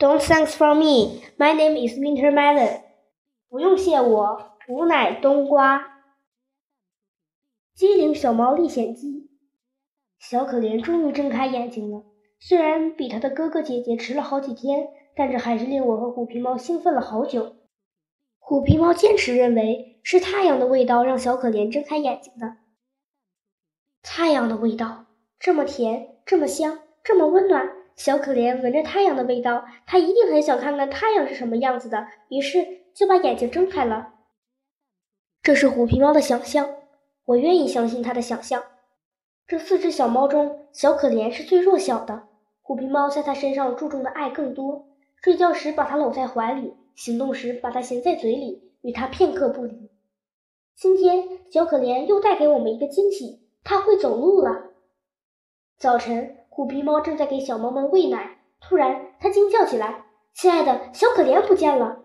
Don't thanks for me. My name is Winter Melon. 不用谢我，吾乃冬瓜。机灵小猫历险记。小可怜终于睁开眼睛了，虽然比他的哥哥姐姐迟了好几天，但这还是令我和虎皮猫兴奋了好久。虎皮猫坚持认为是太阳的味道让小可怜睁开眼睛的。太阳的味道这么甜，这么香，这么温暖。小可怜闻着太阳的味道，他一定很想看看太阳是什么样子的，于是就把眼睛睁开了。这是虎皮猫的想象。我愿意相信他的想象。这四只小猫中，小可怜是最弱小的。虎皮猫在它身上注重的爱更多。睡觉时把它搂在怀里，行动时把它衔在嘴里，与它片刻不离。今天，小可怜又带给我们一个惊喜，它会走路了。早晨，虎皮猫正在给小猫们喂奶，突然，它惊叫起来：“亲爱的，小可怜不见了！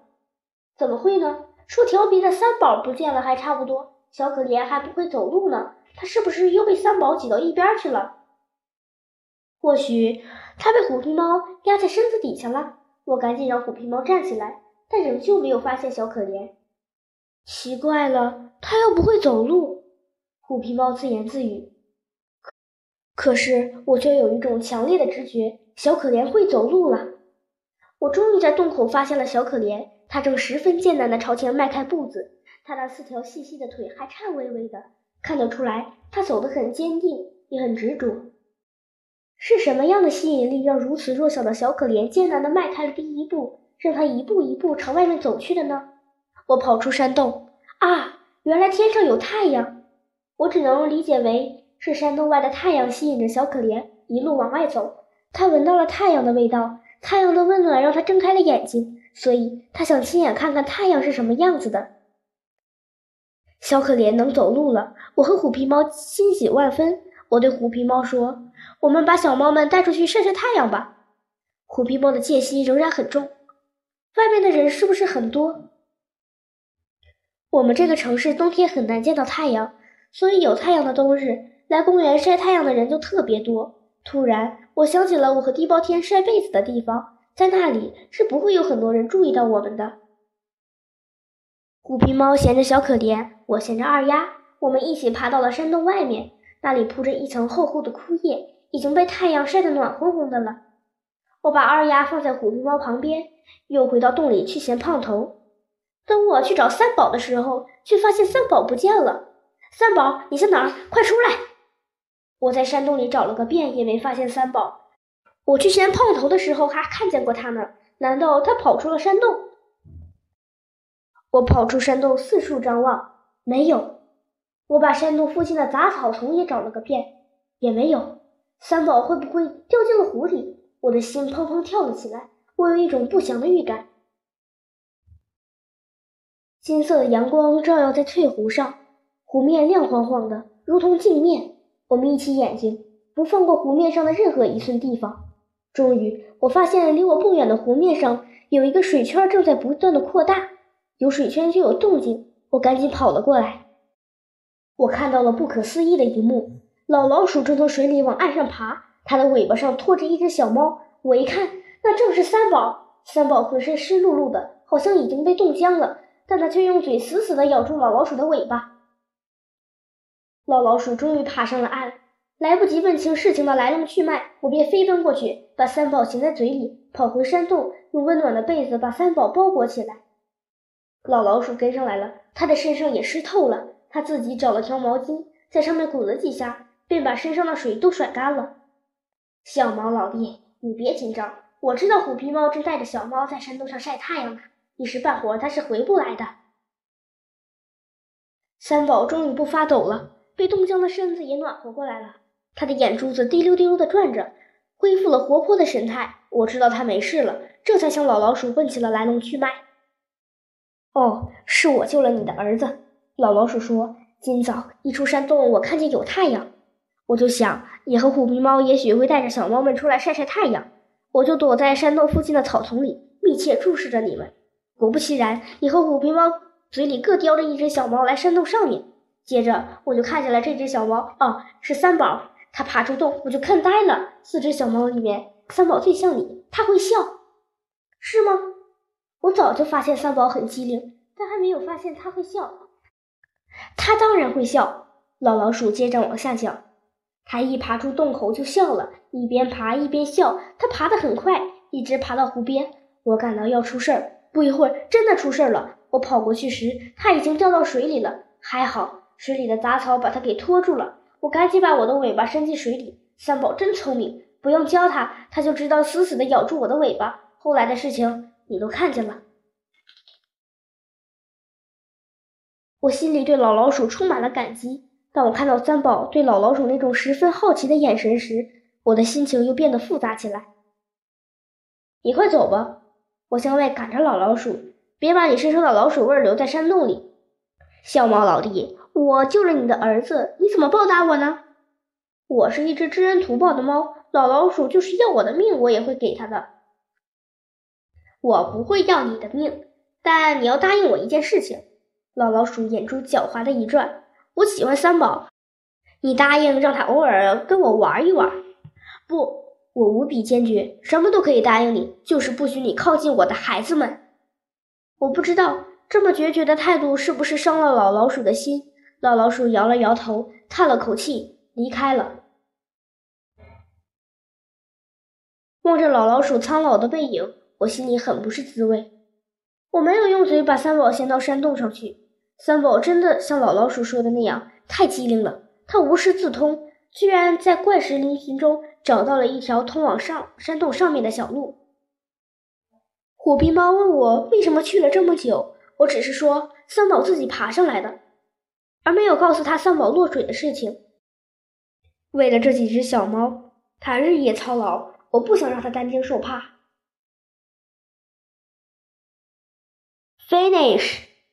怎么会呢？说调皮的三宝不见了还差不多。”小可怜还不会走路呢，它是不是又被三宝挤到一边去了？或许他被虎皮猫压在身子底下了。我赶紧让虎皮猫站起来，但仍旧没有发现小可怜。奇怪了，它又不会走路。虎皮猫自言自语。可是我却有一种强烈的直觉，小可怜会走路了。我终于在洞口发现了小可怜，它正十分艰难地朝前迈开步子。他那四条细细的腿还颤巍巍的，看得出来他走得很坚定，也很执着。是什么样的吸引力让如此弱小的小可怜艰难地迈开了第一步，让他一步一步朝外面走去的呢？我跑出山洞，啊，原来天上有太阳！我只能理解为是山洞外的太阳吸引着小可怜一路往外走。他闻到了太阳的味道，太阳的温暖让他睁开了眼睛，所以他想亲眼看看太阳是什么样子的。小可怜能走路了，我和虎皮猫欣喜万分。我对虎皮猫说：“我们把小猫们带出去晒晒太阳吧。”虎皮猫的戒心仍然很重。外面的人是不是很多？我们这个城市冬天很难见到太阳，所以有太阳的冬日，来公园晒太阳的人就特别多。突然，我想起了我和地包天晒被子的地方，在那里是不会有很多人注意到我们的。虎皮猫衔着小可怜，我衔着二丫，我们一起爬到了山洞外面。那里铺着一层厚厚的枯叶，已经被太阳晒得暖烘烘的了。我把二丫放在虎皮猫旁边，又回到洞里去衔胖头。等我去找三宝的时候，却发现三宝不见了。三宝，你在哪儿？快出来！我在山洞里找了个遍，也没发现三宝。我去衔胖头的时候还看见过他呢，难道他跑出了山洞？我跑出山洞，四处张望，没有。我把山洞附近的杂草丛也找了个遍，也没有。三宝会不会掉进了湖里？我的心砰砰跳了起来，我有一种不祥的预感。金色的阳光照耀在翠湖上，湖面亮晃晃的，如同镜面。我眯起眼睛，不放过湖面上的任何一寸地方。终于，我发现离我不远的湖面上有一个水圈正在不断的扩大。有水圈就有动静，我赶紧跑了过来。我看到了不可思议的一幕：老老鼠正从水里往岸上爬，它的尾巴上拖着一只小猫。我一看，那正是三宝。三宝浑身湿漉漉的，好像已经被冻僵了，但它却用嘴死死地咬住老老鼠的尾巴。老老鼠终于爬上了岸，来不及问清事情的来龙去脉，我便飞奔过去，把三宝衔在嘴里，跑回山洞，用温暖的被子把三宝包裹起来。老老鼠跟上来了，它的身上也湿透了。它自己找了条毛巾，在上面滚了几下，便把身上的水都甩干了。小猫老弟，你别紧张，我知道虎皮猫正带着小猫在山洞上晒太阳呢，一时半会儿它是回不来的。三宝终于不发抖了，被冻僵的身子也暖和过来了。他的眼珠子滴溜滴溜地转着，恢复了活泼的神态。我知道他没事了，这才向老老鼠问起了来龙去脉。哦，是我救了你的儿子。老老鼠说：“今早一出山洞，我看见有太阳，我就想，你和虎皮猫也许会带着小猫们出来晒晒太阳，我就躲在山洞附近的草丛里，密切注视着你们。果不其然，你和虎皮猫嘴里各叼着一只小猫来山洞上面。接着，我就看见了这只小猫，哦，是三宝。它爬出洞，我就看呆了。四只小猫里面，三宝最像你，它会笑。是吗？我早就发现三宝很机灵，但还没有发现他会笑。他当然会笑。老老鼠接着往下讲，他一爬出洞口就笑了，一边爬一边笑。他爬得很快，一直爬到湖边。我感到要出事儿，不一会儿真的出事儿了。我跑过去时，他已经掉到水里了。还好，水里的杂草把它给拖住了。我赶紧把我的尾巴伸进水里。三宝真聪明，不用教他，他就知道死死地咬住我的尾巴。后来的事情你都看见了。我心里对老老鼠充满了感激。当我看到三宝对老老鼠那种十分好奇的眼神时，我的心情又变得复杂起来。你快走吧，我向外赶着老老鼠，别把你身上的老鼠味留在山洞里。小猫老弟，我救了你的儿子，你怎么报答我呢？我是一只知恩图报的猫，老老鼠就是要我的命，我也会给他的。我不会要你的命，但你要答应我一件事情。老老鼠眼珠狡猾的一转，我喜欢三宝，你答应让他偶尔跟我玩一玩。不，我无比坚决，什么都可以答应你，就是不许你靠近我的孩子们。我不知道。这么决绝的态度是不是伤了老老鼠的心？老老鼠摇了摇头，叹了口气，离开了。望着老老鼠苍老的背影，我心里很不是滋味。我没有用嘴把三宝衔到山洞上去。三宝真的像老老鼠说的那样，太机灵了。他无师自通，居然在怪石嶙峋中找到了一条通往上山洞上面的小路。虎皮猫问我为什么去了这么久。我只是说三宝自己爬上来的，而没有告诉他三宝落水的事情。为了这几只小猫，他日夜操劳，我不想让他担惊受怕。Finish。